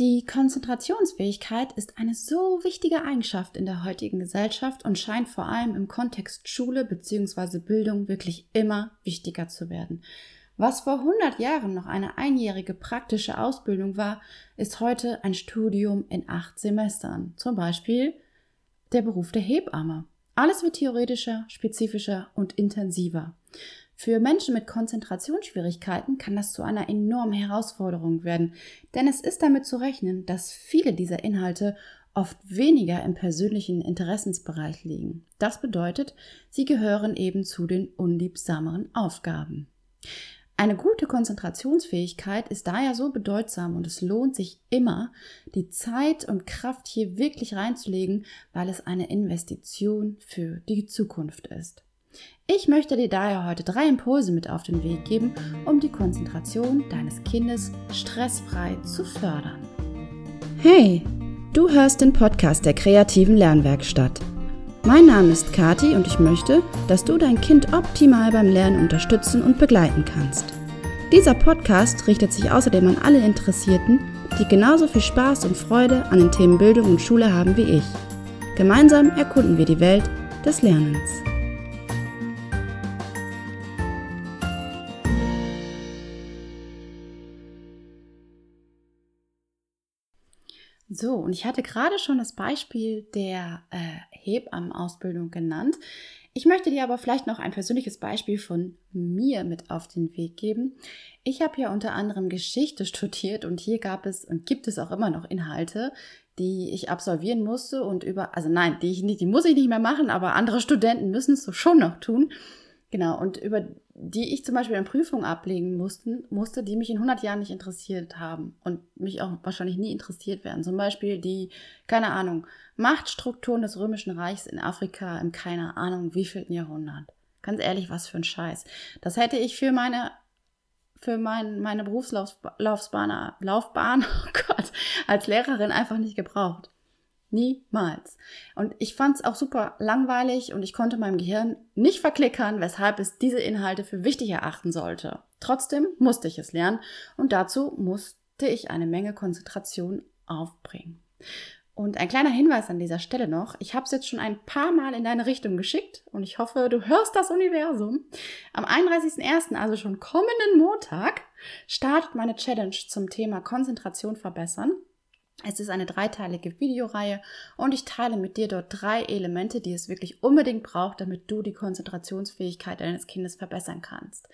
Die Konzentrationsfähigkeit ist eine so wichtige Eigenschaft in der heutigen Gesellschaft und scheint vor allem im Kontext Schule bzw. Bildung wirklich immer wichtiger zu werden. Was vor 100 Jahren noch eine einjährige praktische Ausbildung war, ist heute ein Studium in acht Semestern. Zum Beispiel der Beruf der Hebamme. Alles wird theoretischer, spezifischer und intensiver. Für Menschen mit Konzentrationsschwierigkeiten kann das zu einer enormen Herausforderung werden, denn es ist damit zu rechnen, dass viele dieser Inhalte oft weniger im persönlichen Interessensbereich liegen. Das bedeutet, sie gehören eben zu den unliebsameren Aufgaben. Eine gute Konzentrationsfähigkeit ist daher so bedeutsam und es lohnt sich immer, die Zeit und Kraft hier wirklich reinzulegen, weil es eine Investition für die Zukunft ist. Ich möchte dir daher heute drei Impulse mit auf den Weg geben, um die Konzentration deines Kindes stressfrei zu fördern. Hey, du hörst den Podcast der kreativen Lernwerkstatt. Mein Name ist Kati und ich möchte, dass du dein Kind optimal beim Lernen unterstützen und begleiten kannst. Dieser Podcast richtet sich außerdem an alle Interessierten, die genauso viel Spaß und Freude an den Themen Bildung und Schule haben wie ich. Gemeinsam erkunden wir die Welt des Lernens. Und ich hatte gerade schon das Beispiel der äh, Hebammenausbildung genannt. Ich möchte dir aber vielleicht noch ein persönliches Beispiel von mir mit auf den Weg geben. Ich habe ja unter anderem Geschichte studiert und hier gab es und gibt es auch immer noch Inhalte, die ich absolvieren musste und über, also nein, die ich nicht, die muss ich nicht mehr machen, aber andere Studenten müssen es so schon noch tun. Genau, und über die ich zum Beispiel eine Prüfung ablegen mussten, musste, die mich in 100 Jahren nicht interessiert haben und mich auch wahrscheinlich nie interessiert werden. Zum Beispiel die, keine Ahnung, Machtstrukturen des Römischen Reichs in Afrika im keine Ahnung wievielten Jahrhundert. Ganz ehrlich, was für ein Scheiß. Das hätte ich für meine für mein, meine Berufslaufbahn, Laufbahn, oh Gott, als Lehrerin einfach nicht gebraucht. Niemals. Und ich fand es auch super langweilig und ich konnte meinem Gehirn nicht verklickern, weshalb es diese Inhalte für wichtig erachten sollte. Trotzdem musste ich es lernen und dazu musste ich eine Menge Konzentration aufbringen. Und ein kleiner Hinweis an dieser Stelle noch. Ich habe es jetzt schon ein paar Mal in deine Richtung geschickt und ich hoffe, du hörst das Universum. Am 31.01., also schon kommenden Montag, startet meine Challenge zum Thema Konzentration verbessern. Es ist eine dreiteilige Videoreihe und ich teile mit dir dort drei Elemente, die es wirklich unbedingt braucht, damit du die Konzentrationsfähigkeit deines Kindes verbessern kannst.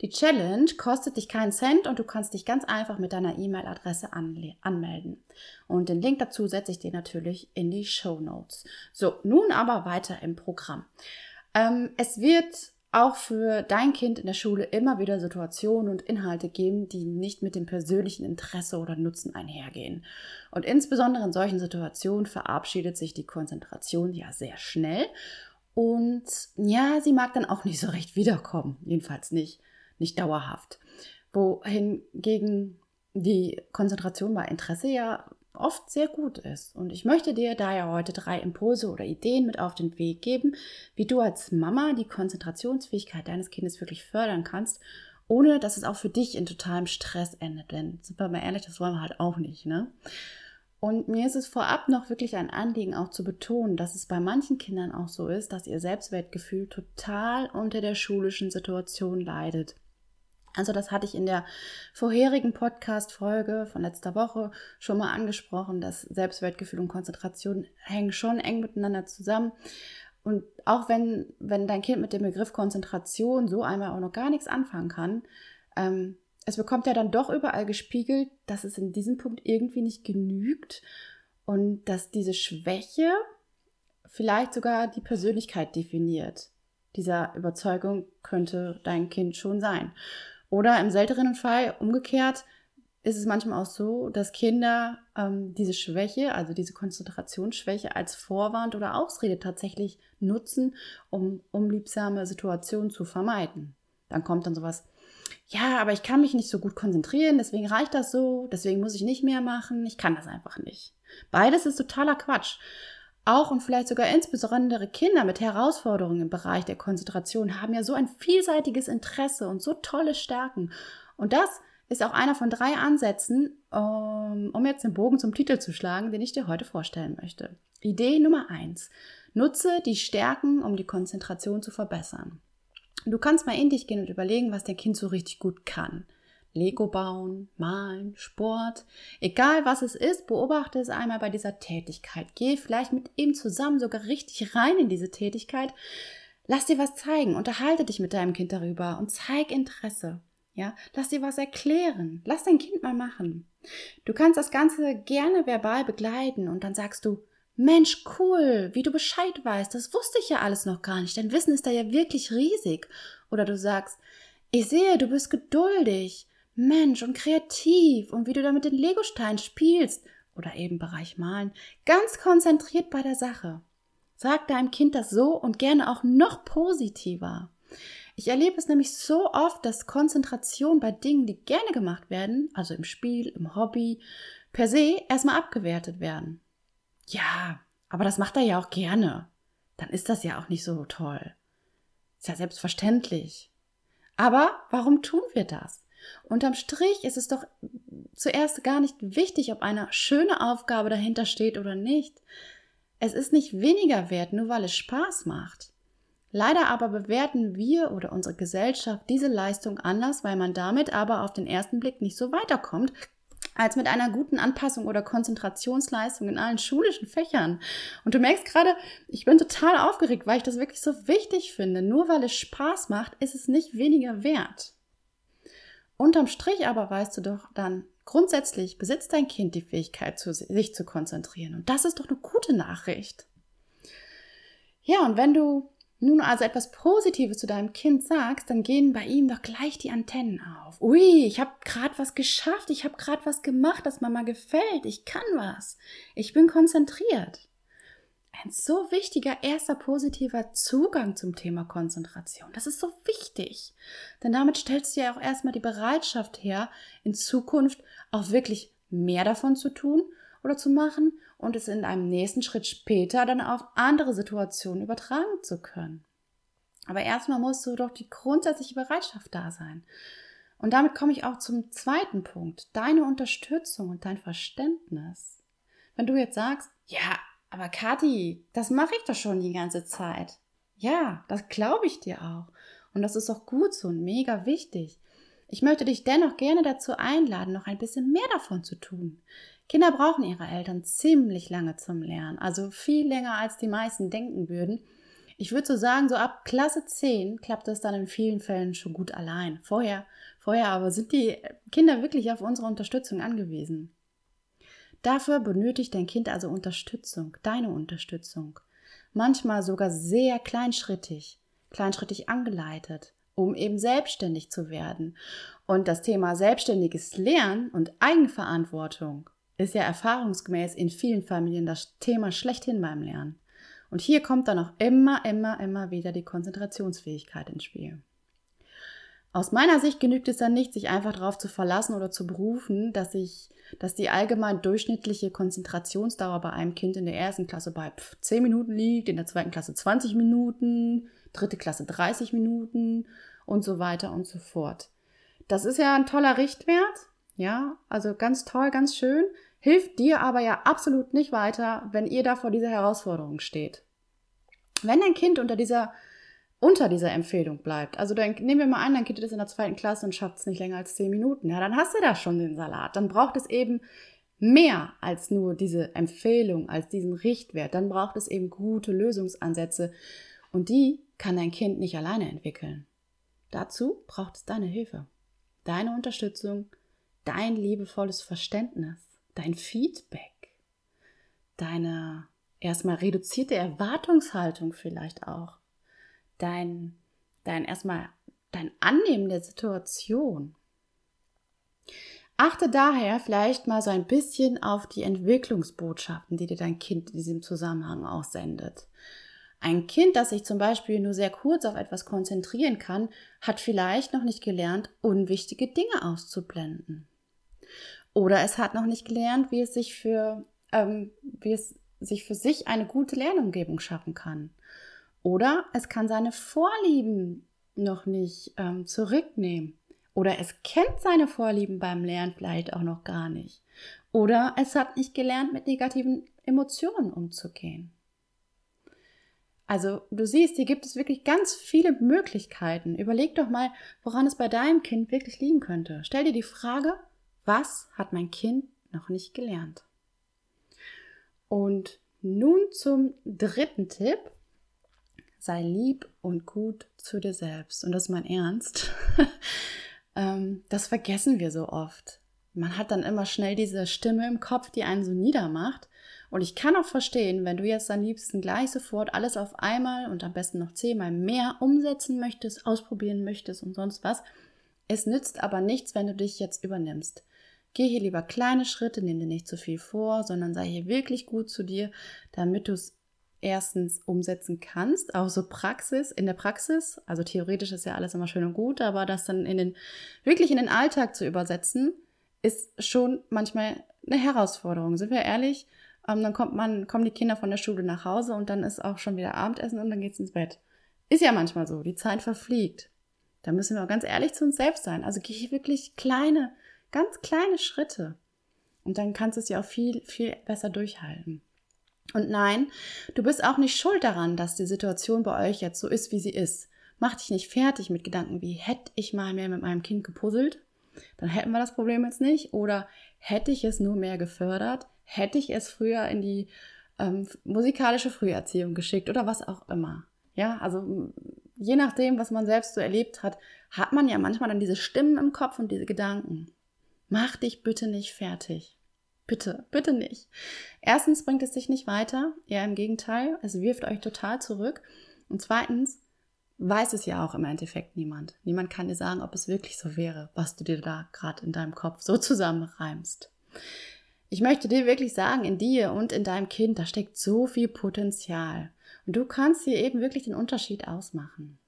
Die Challenge kostet dich keinen Cent und du kannst dich ganz einfach mit deiner E-Mail-Adresse anmelden. Und den Link dazu setze ich dir natürlich in die Show Notes. So, nun aber weiter im Programm. Ähm, es wird auch für dein Kind in der Schule immer wieder Situationen und Inhalte geben, die nicht mit dem persönlichen Interesse oder Nutzen einhergehen. Und insbesondere in solchen Situationen verabschiedet sich die Konzentration ja sehr schnell. Und ja, sie mag dann auch nicht so recht wiederkommen. Jedenfalls nicht, nicht dauerhaft. Wohingegen die Konzentration bei Interesse ja oft sehr gut ist. Und ich möchte dir daher heute drei Impulse oder Ideen mit auf den Weg geben, wie du als Mama die Konzentrationsfähigkeit deines Kindes wirklich fördern kannst, ohne dass es auch für dich in totalem Stress endet. Denn, sind wir mal ehrlich, das wollen wir halt auch nicht, ne? Und mir ist es vorab noch wirklich ein Anliegen, auch zu betonen, dass es bei manchen Kindern auch so ist, dass ihr Selbstwertgefühl total unter der schulischen Situation leidet. Also das hatte ich in der vorherigen Podcast-Folge von letzter Woche schon mal angesprochen, dass Selbstwertgefühl und Konzentration hängen schon eng miteinander zusammen. Und auch wenn, wenn dein Kind mit dem Begriff Konzentration so einmal auch noch gar nichts anfangen kann, ähm, es bekommt ja dann doch überall gespiegelt, dass es in diesem Punkt irgendwie nicht genügt und dass diese Schwäche vielleicht sogar die Persönlichkeit definiert. Dieser Überzeugung könnte dein Kind schon sein. Oder im seltenen Fall umgekehrt ist es manchmal auch so, dass Kinder ähm, diese Schwäche, also diese Konzentrationsschwäche als Vorwand oder Ausrede tatsächlich nutzen, um unliebsame Situationen zu vermeiden. Dann kommt dann sowas, ja, aber ich kann mich nicht so gut konzentrieren, deswegen reicht das so, deswegen muss ich nicht mehr machen, ich kann das einfach nicht. Beides ist totaler Quatsch. Auch und vielleicht sogar insbesondere Kinder mit Herausforderungen im Bereich der Konzentration haben ja so ein vielseitiges Interesse und so tolle Stärken. Und das ist auch einer von drei Ansätzen, um, um jetzt den Bogen zum Titel zu schlagen, den ich dir heute vorstellen möchte. Idee Nummer eins: Nutze die Stärken, um die Konzentration zu verbessern. Du kannst mal in dich gehen und überlegen, was dein Kind so richtig gut kann. Lego bauen, malen, Sport, egal was es ist, beobachte es einmal bei dieser Tätigkeit. Geh vielleicht mit ihm zusammen sogar richtig rein in diese Tätigkeit. Lass dir was zeigen, unterhalte dich mit deinem Kind darüber und zeig Interesse. Ja, lass dir was erklären. Lass dein Kind mal machen. Du kannst das Ganze gerne verbal begleiten und dann sagst du, Mensch, cool, wie du Bescheid weißt, das wusste ich ja alles noch gar nicht. Dein Wissen ist da ja wirklich riesig. Oder du sagst, ich sehe, du bist geduldig. Mensch und kreativ und wie du da mit den Legosteinen spielst oder eben Bereich Malen, ganz konzentriert bei der Sache. Sag deinem Kind das so und gerne auch noch positiver. Ich erlebe es nämlich so oft, dass Konzentration bei Dingen, die gerne gemacht werden, also im Spiel, im Hobby, per se erstmal abgewertet werden. Ja, aber das macht er ja auch gerne. Dann ist das ja auch nicht so toll. Ist ja selbstverständlich. Aber warum tun wir das? Unterm Strich ist es doch zuerst gar nicht wichtig, ob eine schöne Aufgabe dahinter steht oder nicht. Es ist nicht weniger wert, nur weil es Spaß macht. Leider aber bewerten wir oder unsere Gesellschaft diese Leistung anders, weil man damit aber auf den ersten Blick nicht so weiterkommt, als mit einer guten Anpassung oder Konzentrationsleistung in allen schulischen Fächern. Und du merkst gerade, ich bin total aufgeregt, weil ich das wirklich so wichtig finde. Nur weil es Spaß macht, ist es nicht weniger wert. Unterm Strich aber weißt du doch dann, grundsätzlich besitzt dein Kind die Fähigkeit, sich zu konzentrieren. Und das ist doch eine gute Nachricht. Ja, und wenn du nun also etwas Positives zu deinem Kind sagst, dann gehen bei ihm doch gleich die Antennen auf. Ui, ich habe gerade was geschafft, ich habe gerade was gemacht, das Mama gefällt, ich kann was, ich bin konzentriert ein so wichtiger erster positiver Zugang zum Thema Konzentration. Das ist so wichtig. Denn damit stellst du ja auch erstmal die Bereitschaft her, in Zukunft auch wirklich mehr davon zu tun oder zu machen und es in einem nächsten Schritt später dann auf andere Situationen übertragen zu können. Aber erstmal musst du doch die grundsätzliche Bereitschaft da sein. Und damit komme ich auch zum zweiten Punkt, deine Unterstützung und dein Verständnis. Wenn du jetzt sagst, ja, aber Kathi, das mache ich doch schon die ganze Zeit. Ja, das glaube ich dir auch. Und das ist auch gut so und mega wichtig. Ich möchte dich dennoch gerne dazu einladen, noch ein bisschen mehr davon zu tun. Kinder brauchen ihre Eltern ziemlich lange zum Lernen, also viel länger als die meisten denken würden. Ich würde so sagen, so ab Klasse 10 klappt das dann in vielen Fällen schon gut allein. Vorher, vorher aber sind die Kinder wirklich auf unsere Unterstützung angewiesen. Dafür benötigt dein Kind also Unterstützung, deine Unterstützung. Manchmal sogar sehr kleinschrittig, kleinschrittig angeleitet, um eben selbstständig zu werden. Und das Thema selbstständiges Lernen und Eigenverantwortung ist ja erfahrungsgemäß in vielen Familien das Thema schlechthin beim Lernen. Und hier kommt dann auch immer, immer, immer wieder die Konzentrationsfähigkeit ins Spiel. Aus meiner Sicht genügt es dann nicht, sich einfach darauf zu verlassen oder zu berufen, dass ich, dass die allgemein durchschnittliche Konzentrationsdauer bei einem Kind in der ersten Klasse bei 10 Minuten liegt, in der zweiten Klasse 20 Minuten, dritte Klasse 30 Minuten und so weiter und so fort. Das ist ja ein toller Richtwert, ja, also ganz toll, ganz schön, hilft dir aber ja absolut nicht weiter, wenn ihr da vor dieser Herausforderung steht. Wenn dein Kind unter dieser unter dieser Empfehlung bleibt. Also dann nehmen wir mal an, dein Kind ist in der zweiten Klasse und schafft es nicht länger als zehn Minuten. Ja, dann hast du da schon den Salat. Dann braucht es eben mehr als nur diese Empfehlung, als diesen Richtwert. Dann braucht es eben gute Lösungsansätze. Und die kann dein Kind nicht alleine entwickeln. Dazu braucht es deine Hilfe, deine Unterstützung, dein liebevolles Verständnis, dein Feedback, deine erstmal reduzierte Erwartungshaltung vielleicht auch dein, dein erstmal dein Annehmen der Situation. Achte daher vielleicht mal so ein bisschen auf die Entwicklungsbotschaften, die dir dein Kind in diesem Zusammenhang aussendet. Ein Kind, das sich zum Beispiel nur sehr kurz auf etwas konzentrieren kann, hat vielleicht noch nicht gelernt, unwichtige Dinge auszublenden. Oder es hat noch nicht gelernt, wie es sich für, ähm, wie es sich für sich eine gute Lernumgebung schaffen kann. Oder es kann seine Vorlieben noch nicht ähm, zurücknehmen Oder es kennt seine Vorlieben beim Lernen vielleicht auch noch gar nicht. Oder es hat nicht gelernt, mit negativen Emotionen umzugehen. Also du siehst, hier gibt es wirklich ganz viele Möglichkeiten. Überleg doch mal, woran es bei deinem Kind wirklich liegen könnte. Stell dir die Frage, was hat mein Kind noch nicht gelernt? Und nun zum dritten Tipp. Sei lieb und gut zu dir selbst. Und das ist mein Ernst. Ähm, das vergessen wir so oft. Man hat dann immer schnell diese Stimme im Kopf, die einen so niedermacht. Und ich kann auch verstehen, wenn du jetzt am liebsten gleich sofort alles auf einmal und am besten noch zehnmal mehr umsetzen möchtest, ausprobieren möchtest und sonst was. Es nützt aber nichts, wenn du dich jetzt übernimmst. Geh hier lieber kleine Schritte, nimm dir nicht zu viel vor, sondern sei hier wirklich gut zu dir, damit du es erstens umsetzen kannst, auch so Praxis, in der Praxis, also theoretisch ist ja alles immer schön und gut, aber das dann in den, wirklich in den Alltag zu übersetzen, ist schon manchmal eine Herausforderung. Sind wir ehrlich? Ähm, dann kommt man, kommen die Kinder von der Schule nach Hause und dann ist auch schon wieder Abendessen und dann geht's ins Bett. Ist ja manchmal so, die Zeit verfliegt. Da müssen wir auch ganz ehrlich zu uns selbst sein. Also gehe wirklich kleine, ganz kleine Schritte. Und dann kannst du es ja auch viel, viel besser durchhalten. Und nein, du bist auch nicht schuld daran, dass die Situation bei euch jetzt so ist, wie sie ist. Mach dich nicht fertig mit Gedanken wie, hätte ich mal mehr mit meinem Kind gepuzzelt, dann hätten wir das Problem jetzt nicht. Oder hätte ich es nur mehr gefördert, hätte ich es früher in die ähm, musikalische Früherziehung geschickt oder was auch immer. Ja, also je nachdem, was man selbst so erlebt hat, hat man ja manchmal dann diese Stimmen im Kopf und diese Gedanken. Mach dich bitte nicht fertig. Bitte, bitte nicht. Erstens bringt es dich nicht weiter, eher im Gegenteil, es wirft euch total zurück. Und zweitens weiß es ja auch im Endeffekt niemand. Niemand kann dir sagen, ob es wirklich so wäre, was du dir da gerade in deinem Kopf so zusammenreimst. Ich möchte dir wirklich sagen, in dir und in deinem Kind, da steckt so viel Potenzial. Und du kannst hier eben wirklich den Unterschied ausmachen.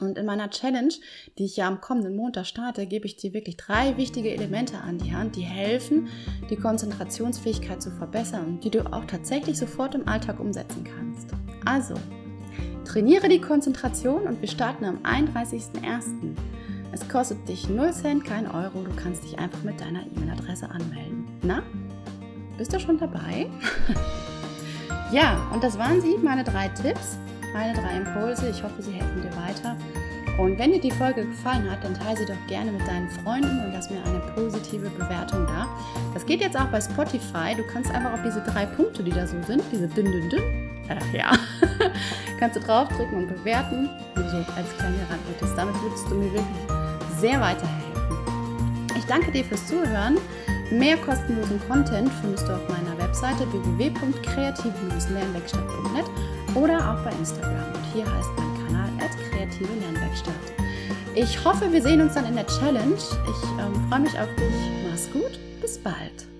Und in meiner Challenge, die ich ja am kommenden Montag starte, gebe ich dir wirklich drei wichtige Elemente an die Hand, die helfen, die Konzentrationsfähigkeit zu verbessern und die du auch tatsächlich sofort im Alltag umsetzen kannst. Also, trainiere die Konzentration und wir starten am 31.01. Es kostet dich 0 Cent, kein Euro. Du kannst dich einfach mit deiner E-Mail-Adresse anmelden. Na, bist du schon dabei? ja, und das waren sie, meine drei Tipps meine drei Impulse. Ich hoffe, sie helfen dir weiter. Und wenn dir die Folge gefallen hat, dann teile sie doch gerne mit deinen Freunden und lass mir eine positive Bewertung da. Das geht jetzt auch bei Spotify. Du kannst einfach auf diese drei Punkte, die da so sind, diese dünn, dünn, dünn, äh, ja, kannst du draufdrücken und bewerten. Und so als kleine Randnotiz. Damit würdest du mir wirklich sehr weiterhelfen. Ich danke dir fürs Zuhören. Mehr kostenlosen Content findest du auf meiner Webseite www.kreativ-lernwerkstatt.net oder auch bei Instagram. Und hier heißt mein Kanal kreative Lernwerkstatt. Ich hoffe, wir sehen uns dann in der Challenge. Ich ähm, freue mich auf dich. Mach's gut. Bis bald.